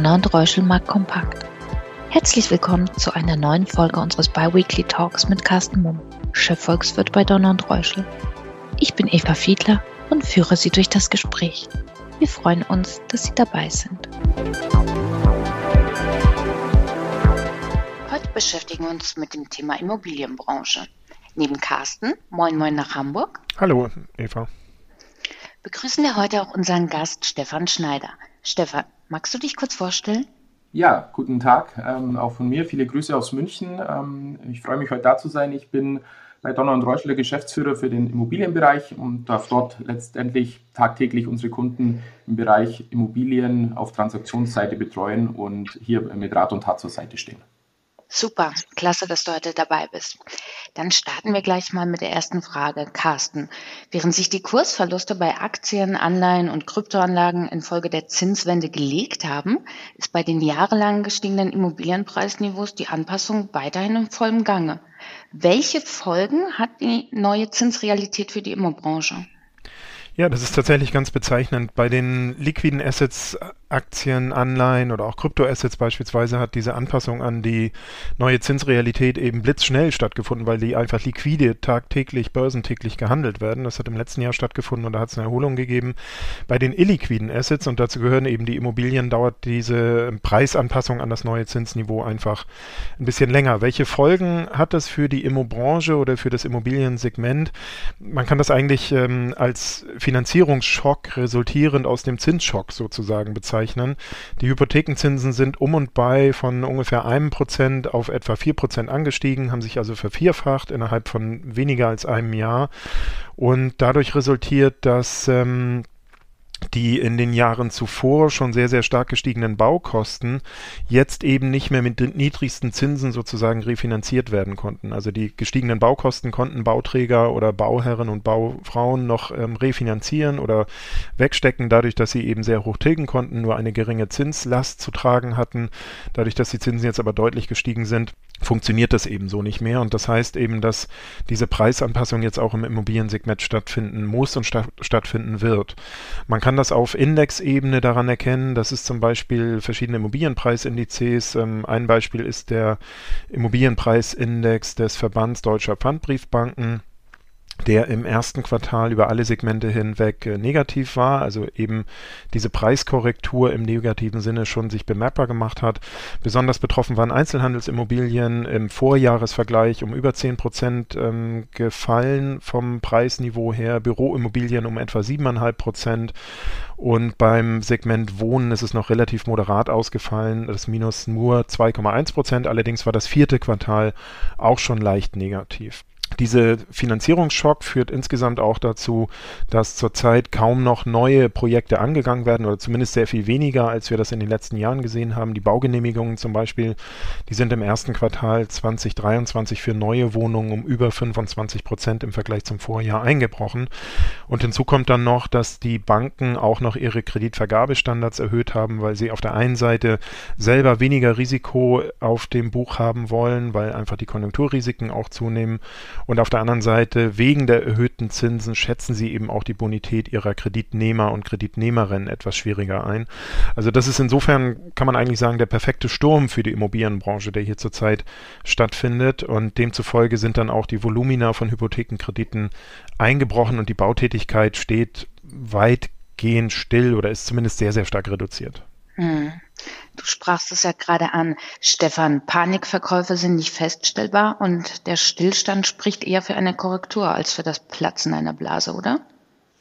Donner und Reuschel Markt Kompakt. Herzlich willkommen zu einer neuen Folge unseres Biweekly Talks mit Carsten Mumm, Chefvolkswirt bei Donner und Reuschel. Ich bin Eva Fiedler und führe Sie durch das Gespräch. Wir freuen uns, dass Sie dabei sind. Heute beschäftigen wir uns mit dem Thema Immobilienbranche. Neben Carsten, moin moin nach Hamburg. Hallo, Eva. Begrüßen wir heute auch unseren Gast Stefan Schneider. Stefan, magst du dich kurz vorstellen? Ja, guten Tag. Ähm, auch von mir viele Grüße aus München. Ähm, ich freue mich heute da zu sein. Ich bin bei Donner und Reuschler Geschäftsführer für den Immobilienbereich und darf dort letztendlich tagtäglich unsere Kunden im Bereich Immobilien auf Transaktionsseite betreuen und hier mit Rat und Tat zur Seite stehen. Super, klasse, dass du heute dabei bist. Dann starten wir gleich mal mit der ersten Frage. Carsten, während sich die Kursverluste bei Aktien, Anleihen und Kryptoanlagen infolge der Zinswende gelegt haben, ist bei den jahrelang gestiegenen Immobilienpreisniveaus die Anpassung weiterhin im vollen Gange. Welche Folgen hat die neue Zinsrealität für die Immobranche? Ja, das ist tatsächlich ganz bezeichnend. Bei den liquiden Assets, Aktien, Anleihen oder auch Kryptoassets beispielsweise hat diese Anpassung an die neue Zinsrealität eben blitzschnell stattgefunden, weil die einfach liquide tagtäglich, börsentäglich gehandelt werden. Das hat im letzten Jahr stattgefunden und da hat es eine Erholung gegeben. Bei den illiquiden Assets, und dazu gehören eben die Immobilien, dauert diese Preisanpassung an das neue Zinsniveau einfach ein bisschen länger. Welche Folgen hat das für die Immobranche oder für das Immobiliensegment? Man kann das eigentlich ähm, als Finanzierungsschock resultierend aus dem Zinsschock sozusagen bezeichnen. Die Hypothekenzinsen sind um und bei von ungefähr einem Prozent auf etwa vier Prozent angestiegen, haben sich also vervierfacht innerhalb von weniger als einem Jahr. Und dadurch resultiert, dass ähm, die in den Jahren zuvor schon sehr, sehr stark gestiegenen Baukosten jetzt eben nicht mehr mit den niedrigsten Zinsen sozusagen refinanziert werden konnten. Also die gestiegenen Baukosten konnten Bauträger oder Bauherren und Baufrauen noch ähm, refinanzieren oder wegstecken, dadurch, dass sie eben sehr hoch tilgen konnten, nur eine geringe Zinslast zu tragen hatten. Dadurch, dass die Zinsen jetzt aber deutlich gestiegen sind, funktioniert das eben so nicht mehr. Und das heißt eben, dass diese Preisanpassung jetzt auch im Immobiliensegment stattfinden muss und sta stattfinden wird. Man kann das auf Indexebene daran erkennen, dass es zum Beispiel verschiedene Immobilienpreisindizes. Ähm, ein Beispiel ist der Immobilienpreisindex des Verbands Deutscher Pfandbriefbanken der im ersten Quartal über alle Segmente hinweg äh, negativ war, also eben diese Preiskorrektur im negativen Sinne schon sich bemerkbar gemacht hat. Besonders betroffen waren Einzelhandelsimmobilien im Vorjahresvergleich um über 10 Prozent ähm, gefallen vom Preisniveau her, Büroimmobilien um etwa 7,5 Prozent und beim Segment Wohnen ist es noch relativ moderat ausgefallen, das Minus nur 2,1 Prozent, allerdings war das vierte Quartal auch schon leicht negativ. Dieser Finanzierungsschock führt insgesamt auch dazu, dass zurzeit kaum noch neue Projekte angegangen werden oder zumindest sehr viel weniger, als wir das in den letzten Jahren gesehen haben. Die Baugenehmigungen zum Beispiel, die sind im ersten Quartal 2023 für neue Wohnungen um über 25 Prozent im Vergleich zum Vorjahr eingebrochen. Und hinzu kommt dann noch, dass die Banken auch noch ihre Kreditvergabestandards erhöht haben, weil sie auf der einen Seite selber weniger Risiko auf dem Buch haben wollen, weil einfach die Konjunkturrisiken auch zunehmen und auf der anderen Seite, wegen der erhöhten Zinsen, schätzen sie eben auch die Bonität ihrer Kreditnehmer und Kreditnehmerinnen etwas schwieriger ein. Also das ist insofern, kann man eigentlich sagen, der perfekte Sturm für die Immobilienbranche, der hier zurzeit stattfindet. Und demzufolge sind dann auch die Volumina von Hypothekenkrediten eingebrochen und die Bautätigkeit steht weitgehend still oder ist zumindest sehr, sehr stark reduziert. Hm. Du sprachst es ja gerade an, Stefan. Panikverkäufe sind nicht feststellbar und der Stillstand spricht eher für eine Korrektur als für das Platzen einer Blase, oder?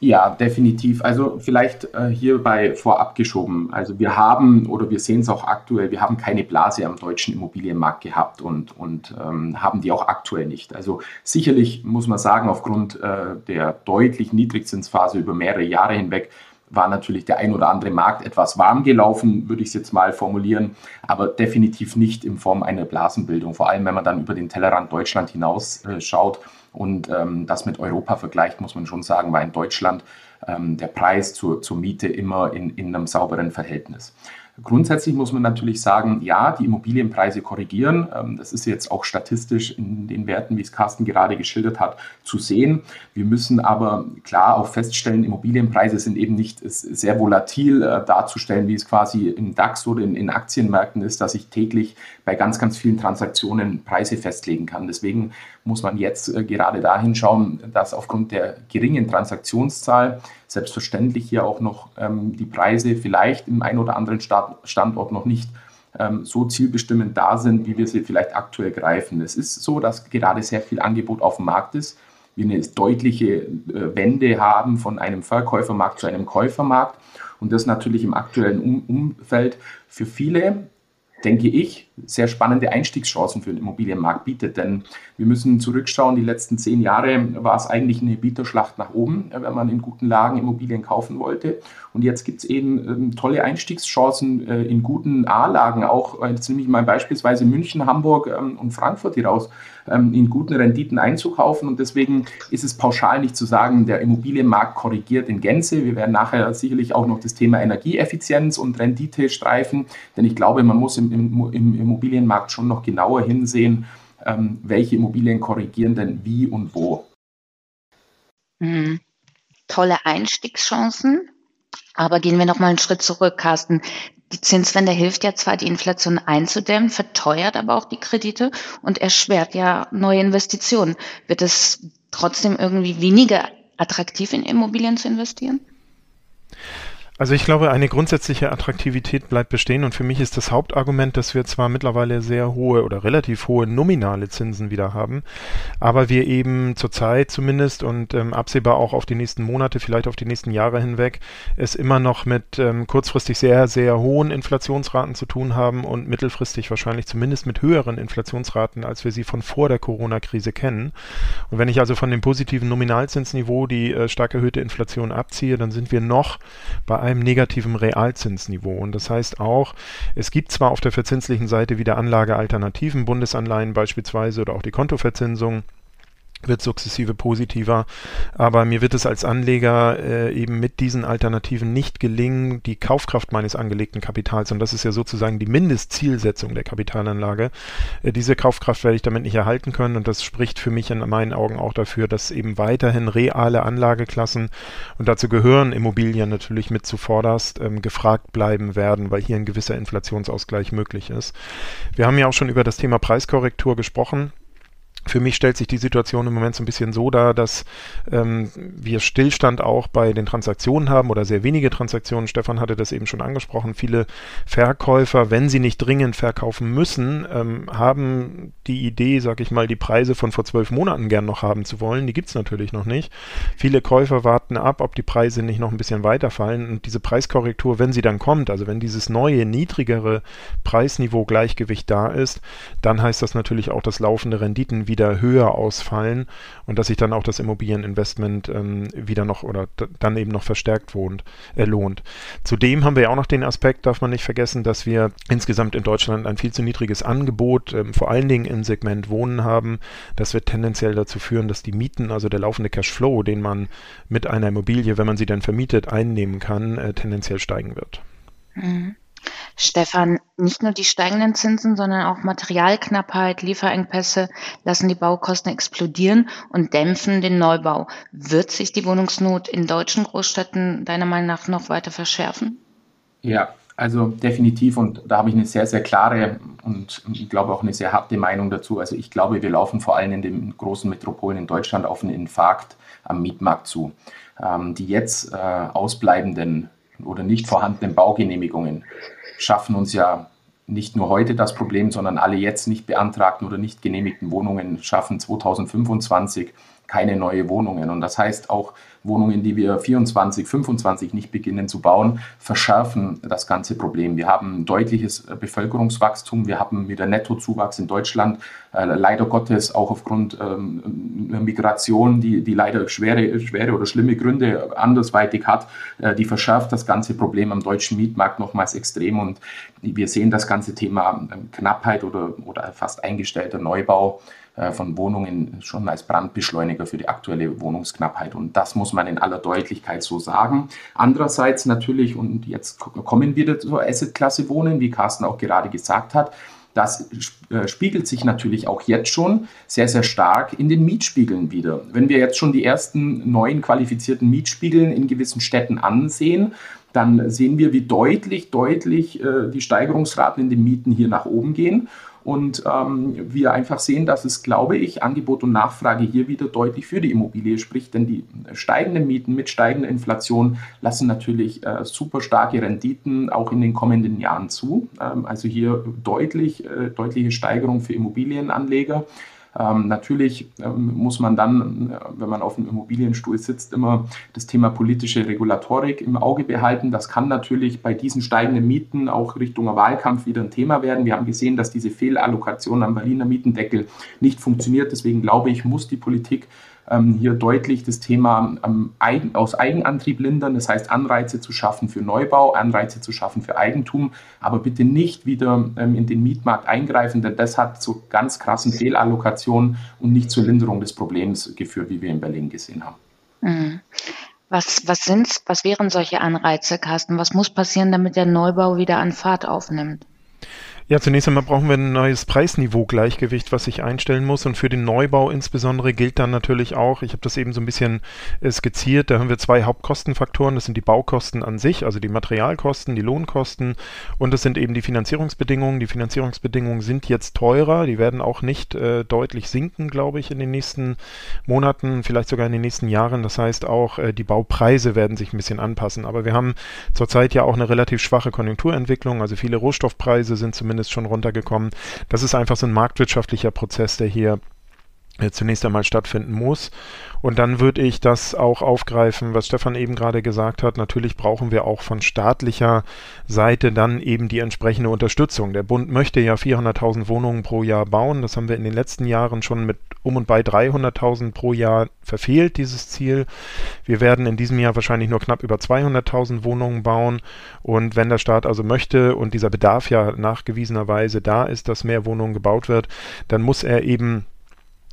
Ja, definitiv. Also vielleicht äh, hierbei vorab geschoben. Also wir haben oder wir sehen es auch aktuell, wir haben keine Blase am deutschen Immobilienmarkt gehabt und, und ähm, haben die auch aktuell nicht. Also sicherlich muss man sagen, aufgrund äh, der deutlich Niedrigzinsphase über mehrere Jahre hinweg war natürlich der ein oder andere Markt etwas warm gelaufen, würde ich es jetzt mal formulieren, aber definitiv nicht in Form einer Blasenbildung. Vor allem, wenn man dann über den Tellerrand Deutschland hinaus äh, schaut und ähm, das mit Europa vergleicht, muss man schon sagen, war in Deutschland ähm, der Preis zur, zur Miete immer in, in einem sauberen Verhältnis. Grundsätzlich muss man natürlich sagen, ja, die Immobilienpreise korrigieren. Ähm, das ist jetzt auch statistisch in den Werten, wie es Carsten gerade geschildert hat, zu sehen. Wir müssen aber klar auch feststellen, Immobilienpreise sind eben nicht sehr volatil äh, darzustellen, wie es quasi im DAX oder in, Aktienmärkten ist, dass ich täglich bei ganz, ganz vielen Transaktionen Preise festlegen kann. Deswegen muss man jetzt äh, gerade dahin schauen, dass aufgrund der geringen Transaktionszahl selbstverständlich hier auch noch ähm, die Preise vielleicht im einen oder anderen Standort noch nicht ähm, so zielbestimmend da sind, wie wir sie vielleicht aktuell greifen. Es ist so, dass gerade sehr viel Angebot auf dem Markt ist. Wir eine deutliche äh, Wende haben von einem Verkäufermarkt zu einem Käufermarkt. Und das natürlich im aktuellen um Umfeld für viele denke ich, sehr spannende Einstiegschancen für den Immobilienmarkt bietet. Denn wir müssen zurückschauen, die letzten zehn Jahre war es eigentlich eine Bieterschlacht nach oben, wenn man in guten Lagen Immobilien kaufen wollte. Und jetzt gibt es eben ähm, tolle Einstiegschancen äh, in guten A-Lagen, auch äh, jetzt nehme ich mal beispielsweise München, Hamburg ähm, und Frankfurt hier raus, ähm, in guten Renditen einzukaufen. Und deswegen ist es pauschal nicht zu sagen, der Immobilienmarkt korrigiert in Gänze. Wir werden nachher sicherlich auch noch das Thema Energieeffizienz und Rendite streifen, denn ich glaube, man muss im, im, im Immobilienmarkt schon noch genauer hinsehen, ähm, welche Immobilien korrigieren denn wie und wo. Mhm. Tolle Einstiegschancen. Aber gehen wir noch mal einen Schritt zurück, Carsten. Die Zinswende hilft ja zwar, die Inflation einzudämmen, verteuert aber auch die Kredite und erschwert ja neue Investitionen. Wird es trotzdem irgendwie weniger attraktiv in Immobilien zu investieren? Also ich glaube, eine grundsätzliche Attraktivität bleibt bestehen und für mich ist das Hauptargument, dass wir zwar mittlerweile sehr hohe oder relativ hohe nominale Zinsen wieder haben, aber wir eben zurzeit zumindest und ähm, absehbar auch auf die nächsten Monate, vielleicht auf die nächsten Jahre hinweg, es immer noch mit ähm, kurzfristig sehr, sehr hohen Inflationsraten zu tun haben und mittelfristig wahrscheinlich zumindest mit höheren Inflationsraten, als wir sie von vor der Corona-Krise kennen. Und wenn ich also von dem positiven Nominalzinsniveau die äh, stark erhöhte Inflation abziehe, dann sind wir noch bei einem negativen Realzinsniveau. Und das heißt auch, es gibt zwar auf der verzinslichen Seite wieder Anlagealternativen, Bundesanleihen beispielsweise oder auch die Kontoverzinsung, wird sukzessive positiver. Aber mir wird es als Anleger äh, eben mit diesen Alternativen nicht gelingen, die Kaufkraft meines angelegten Kapitals, und das ist ja sozusagen die Mindestzielsetzung der Kapitalanlage, äh, diese Kaufkraft werde ich damit nicht erhalten können. Und das spricht für mich in meinen Augen auch dafür, dass eben weiterhin reale Anlageklassen, und dazu gehören Immobilien natürlich mit zuvorderst, ähm, gefragt bleiben werden, weil hier ein gewisser Inflationsausgleich möglich ist. Wir haben ja auch schon über das Thema Preiskorrektur gesprochen. Für mich stellt sich die Situation im Moment so ein bisschen so dar, dass ähm, wir Stillstand auch bei den Transaktionen haben oder sehr wenige Transaktionen. Stefan hatte das eben schon angesprochen. Viele Verkäufer, wenn sie nicht dringend verkaufen müssen, ähm, haben die Idee, sag ich mal, die Preise von vor zwölf Monaten gern noch haben zu wollen. Die gibt's natürlich noch nicht. Viele Käufer warten ab, ob die Preise nicht noch ein bisschen weiterfallen. Und diese Preiskorrektur, wenn sie dann kommt, also wenn dieses neue, niedrigere Preisniveau Gleichgewicht da ist, dann heißt das natürlich auch, dass laufende Renditen wieder wieder höher ausfallen und dass sich dann auch das Immobilieninvestment ähm, wieder noch oder dann eben noch verstärkt wohnt, äh, lohnt. Zudem haben wir ja auch noch den Aspekt, darf man nicht vergessen, dass wir insgesamt in Deutschland ein viel zu niedriges Angebot, ähm, vor allen Dingen im Segment Wohnen haben. Das wird tendenziell dazu führen, dass die Mieten, also der laufende Cashflow, den man mit einer Immobilie, wenn man sie dann vermietet, einnehmen kann, äh, tendenziell steigen wird. Mhm. Stefan, nicht nur die steigenden Zinsen, sondern auch Materialknappheit, Lieferengpässe lassen die Baukosten explodieren und dämpfen den Neubau. Wird sich die Wohnungsnot in deutschen Großstädten deiner Meinung nach noch weiter verschärfen? Ja, also definitiv und da habe ich eine sehr, sehr klare und ich glaube auch eine sehr harte Meinung dazu. Also ich glaube, wir laufen vor allem in den großen Metropolen in Deutschland auf einen Infarkt am Mietmarkt zu. Ähm, die jetzt äh, ausbleibenden oder nicht vorhandenen Baugenehmigungen schaffen uns ja nicht nur heute das Problem, sondern alle jetzt nicht beantragten oder nicht genehmigten Wohnungen schaffen 2025 keine neue Wohnungen. Und das heißt auch, Wohnungen, die wir 24, 25 nicht beginnen zu bauen, verschärfen das ganze Problem. Wir haben ein deutliches Bevölkerungswachstum, wir haben wieder Nettozuwachs in Deutschland, äh, leider Gottes auch aufgrund ähm, Migration, die, die leider schwere, schwere oder schlimme Gründe andersweitig hat, äh, die verschärft das ganze Problem am deutschen Mietmarkt nochmals extrem und wir sehen das ganze Thema ähm, Knappheit oder, oder fast eingestellter Neubau von Wohnungen schon als Brandbeschleuniger für die aktuelle Wohnungsknappheit. Und das muss man in aller Deutlichkeit so sagen. Andererseits natürlich, und jetzt kommen wir zur Assetklasse Wohnen, wie Carsten auch gerade gesagt hat, das äh, spiegelt sich natürlich auch jetzt schon sehr, sehr stark in den Mietspiegeln wieder. Wenn wir jetzt schon die ersten neuen qualifizierten Mietspiegeln in gewissen Städten ansehen, dann sehen wir, wie deutlich, deutlich äh, die Steigerungsraten in den Mieten hier nach oben gehen und ähm, wir einfach sehen, dass es, glaube ich, Angebot und Nachfrage hier wieder deutlich für die Immobilie spricht, denn die steigenden Mieten mit steigender Inflation lassen natürlich äh, super starke Renditen auch in den kommenden Jahren zu. Ähm, also hier deutlich, äh, deutliche Steigerung für Immobilienanleger. Ähm, natürlich ähm, muss man dann, äh, wenn man auf dem Immobilienstuhl sitzt, immer das Thema politische Regulatorik im Auge behalten. Das kann natürlich bei diesen steigenden Mieten auch Richtung Wahlkampf wieder ein Thema werden. Wir haben gesehen, dass diese Fehlallokation am Berliner Mietendeckel nicht funktioniert. Deswegen glaube ich, muss die Politik ähm, hier deutlich das Thema ähm, aus Eigenantrieb lindern, das heißt Anreize zu schaffen für Neubau, Anreize zu schaffen für Eigentum, aber bitte nicht wieder ähm, in den Mietmarkt eingreifen, denn das hat zu ganz krassen Fehlallokationen und nicht zur Linderung des Problems geführt, wie wir in Berlin gesehen haben. Mhm. Was, was, sind's, was wären solche Anreize, Carsten? Was muss passieren, damit der Neubau wieder an Fahrt aufnimmt? Ja, zunächst einmal brauchen wir ein neues Preisniveau-Gleichgewicht, was sich einstellen muss. Und für den Neubau insbesondere gilt dann natürlich auch, ich habe das eben so ein bisschen äh, skizziert, da haben wir zwei Hauptkostenfaktoren. Das sind die Baukosten an sich, also die Materialkosten, die Lohnkosten und das sind eben die Finanzierungsbedingungen. Die Finanzierungsbedingungen sind jetzt teurer, die werden auch nicht äh, deutlich sinken, glaube ich, in den nächsten Monaten, vielleicht sogar in den nächsten Jahren. Das heißt auch, äh, die Baupreise werden sich ein bisschen anpassen. Aber wir haben zurzeit ja auch eine relativ schwache Konjunkturentwicklung, also viele Rohstoffpreise sind zumindest zumindest schon runtergekommen. Das ist einfach so ein marktwirtschaftlicher Prozess, der hier zunächst einmal stattfinden muss. Und dann würde ich das auch aufgreifen, was Stefan eben gerade gesagt hat. Natürlich brauchen wir auch von staatlicher Seite dann eben die entsprechende Unterstützung. Der Bund möchte ja 400.000 Wohnungen pro Jahr bauen. Das haben wir in den letzten Jahren schon mit um und bei 300.000 pro Jahr verfehlt, dieses Ziel. Wir werden in diesem Jahr wahrscheinlich nur knapp über 200.000 Wohnungen bauen. Und wenn der Staat also möchte und dieser Bedarf ja nachgewiesenerweise da ist, dass mehr Wohnungen gebaut wird, dann muss er eben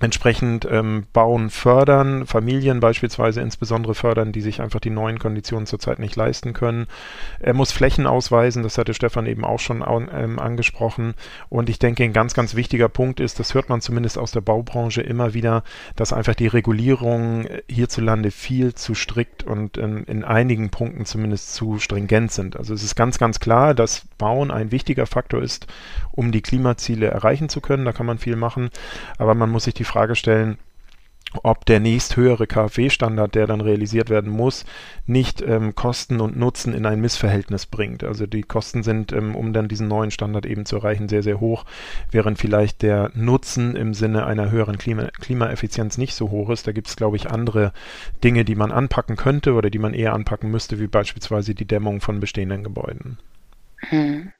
entsprechend ähm, bauen, fördern, Familien beispielsweise insbesondere fördern, die sich einfach die neuen Konditionen zurzeit nicht leisten können. Er muss Flächen ausweisen, das hatte Stefan eben auch schon ähm, angesprochen. Und ich denke, ein ganz, ganz wichtiger Punkt ist, das hört man zumindest aus der Baubranche immer wieder, dass einfach die Regulierungen hierzulande viel zu strikt und ähm, in einigen Punkten zumindest zu stringent sind. Also es ist ganz, ganz klar, dass Bauen ein wichtiger Faktor ist, um die Klimaziele erreichen zu können. Da kann man viel machen, aber man muss sich die Frage stellen, ob der nächsthöhere KfW-Standard, der dann realisiert werden muss, nicht ähm, Kosten und Nutzen in ein Missverhältnis bringt. Also die Kosten sind, ähm, um dann diesen neuen Standard eben zu erreichen, sehr, sehr hoch, während vielleicht der Nutzen im Sinne einer höheren Klima Klimaeffizienz nicht so hoch ist. Da gibt es, glaube ich, andere Dinge, die man anpacken könnte oder die man eher anpacken müsste, wie beispielsweise die Dämmung von bestehenden Gebäuden. Hm.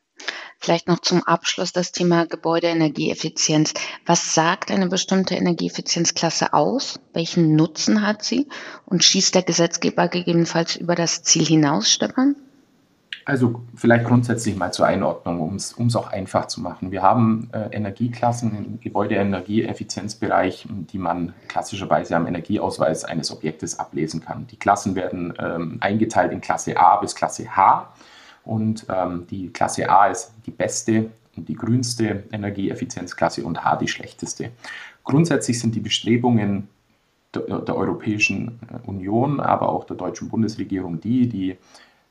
Vielleicht noch zum Abschluss das Thema Gebäudeenergieeffizienz. Was sagt eine bestimmte Energieeffizienzklasse aus? Welchen Nutzen hat sie? Und schießt der Gesetzgeber gegebenenfalls über das Ziel hinaus, Stefan? Also vielleicht grundsätzlich mal zur Einordnung, um es auch einfach zu machen. Wir haben äh, Energieklassen im Gebäudeenergieeffizienzbereich, die man klassischerweise am Energieausweis eines Objektes ablesen kann. Die Klassen werden ähm, eingeteilt in Klasse A bis Klasse H. Und ähm, die Klasse A ist die beste und die grünste Energieeffizienzklasse und H die schlechteste. Grundsätzlich sind die Bestrebungen der, der Europäischen Union, aber auch der deutschen Bundesregierung die, die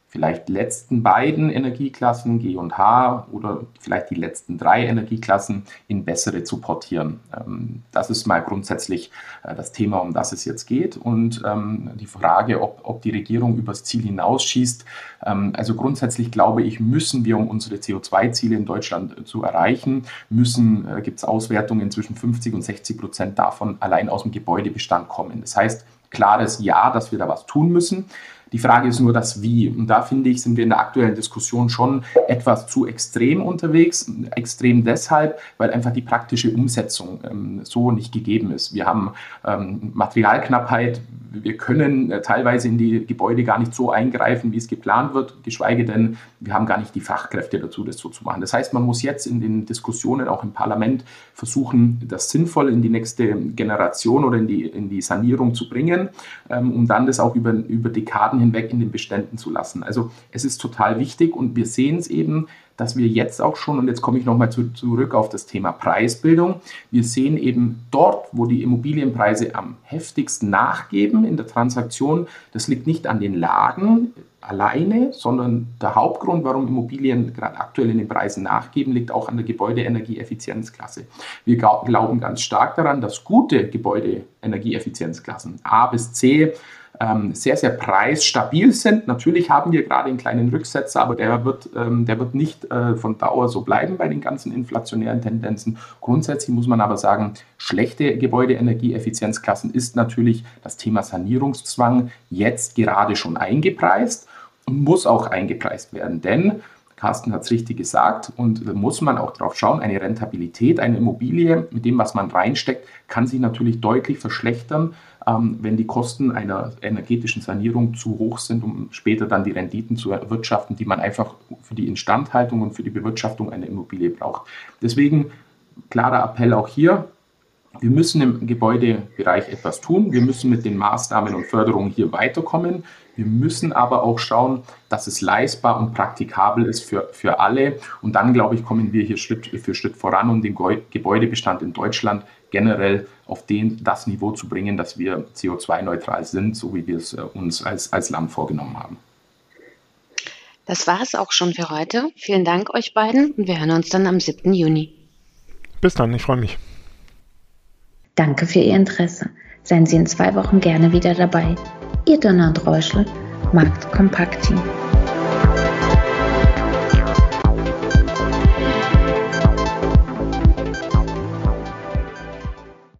vielleicht letzten beiden Energieklassen G und H oder vielleicht die letzten drei Energieklassen in bessere zu portieren. Ähm, das ist mal grundsätzlich äh, das Thema, um das es jetzt geht. Und ähm, die Frage, ob, ob die Regierung übers Ziel hinausschießt. Ähm, also grundsätzlich glaube ich, müssen wir, um unsere CO2-Ziele in Deutschland zu erreichen, müssen, äh, gibt es Auswertungen zwischen 50 und 60 Prozent davon allein aus dem Gebäudebestand kommen. Das heißt, klares Ja, dass wir da was tun müssen. Die Frage ist nur das Wie. Und da finde ich, sind wir in der aktuellen Diskussion schon etwas zu extrem unterwegs. Extrem deshalb, weil einfach die praktische Umsetzung ähm, so nicht gegeben ist. Wir haben ähm, Materialknappheit. Wir können äh, teilweise in die Gebäude gar nicht so eingreifen, wie es geplant wird, geschweige denn, wir haben gar nicht die Fachkräfte dazu, das so zu machen. Das heißt, man muss jetzt in den Diskussionen auch im Parlament versuchen, das sinnvoll in die nächste Generation oder in die, in die Sanierung zu bringen, ähm, um dann das auch über, über Dekaden hinweg in den Beständen zu lassen. Also es ist total wichtig und wir sehen es eben, dass wir jetzt auch schon, und jetzt komme ich nochmal zu, zurück auf das Thema Preisbildung, wir sehen eben dort, wo die Immobilienpreise am heftigsten nachgeben in der Transaktion, das liegt nicht an den Lagen alleine, sondern der Hauptgrund, warum Immobilien gerade aktuell in den Preisen nachgeben, liegt auch an der Gebäudeenergieeffizienzklasse. Wir glauben ganz stark daran, dass gute Gebäudeenergieeffizienzklassen A bis C sehr, sehr preisstabil sind. Natürlich haben wir gerade einen kleinen Rücksetzer, aber der wird, ähm, der wird nicht äh, von Dauer so bleiben bei den ganzen inflationären Tendenzen. Grundsätzlich muss man aber sagen, schlechte Gebäudeenergieeffizienzklassen ist natürlich das Thema Sanierungszwang jetzt gerade schon eingepreist und muss auch eingepreist werden, denn Carsten hat es richtig gesagt und da muss man auch drauf schauen, eine Rentabilität, eine Immobilie mit dem, was man reinsteckt, kann sich natürlich deutlich verschlechtern, ähm, wenn die Kosten einer energetischen Sanierung zu hoch sind, um später dann die Renditen zu erwirtschaften, die man einfach für die Instandhaltung und für die Bewirtschaftung einer Immobilie braucht. Deswegen klarer Appell auch hier, wir müssen im Gebäudebereich etwas tun. Wir müssen mit den Maßnahmen und Förderungen hier weiterkommen. Wir müssen aber auch schauen, dass es leistbar und praktikabel ist für, für alle. Und dann, glaube ich, kommen wir hier Schritt für Schritt voran, um den Gebäudebestand in Deutschland generell auf den, das Niveau zu bringen, dass wir CO2-neutral sind, so wie wir es äh, uns als, als Land vorgenommen haben. Das war es auch schon für heute. Vielen Dank euch beiden und wir hören uns dann am 7. Juni. Bis dann, ich freue mich. Danke für Ihr Interesse. Seien Sie in zwei Wochen gerne wieder dabei. Ihr und Reuschel, Markt Kompakt Team.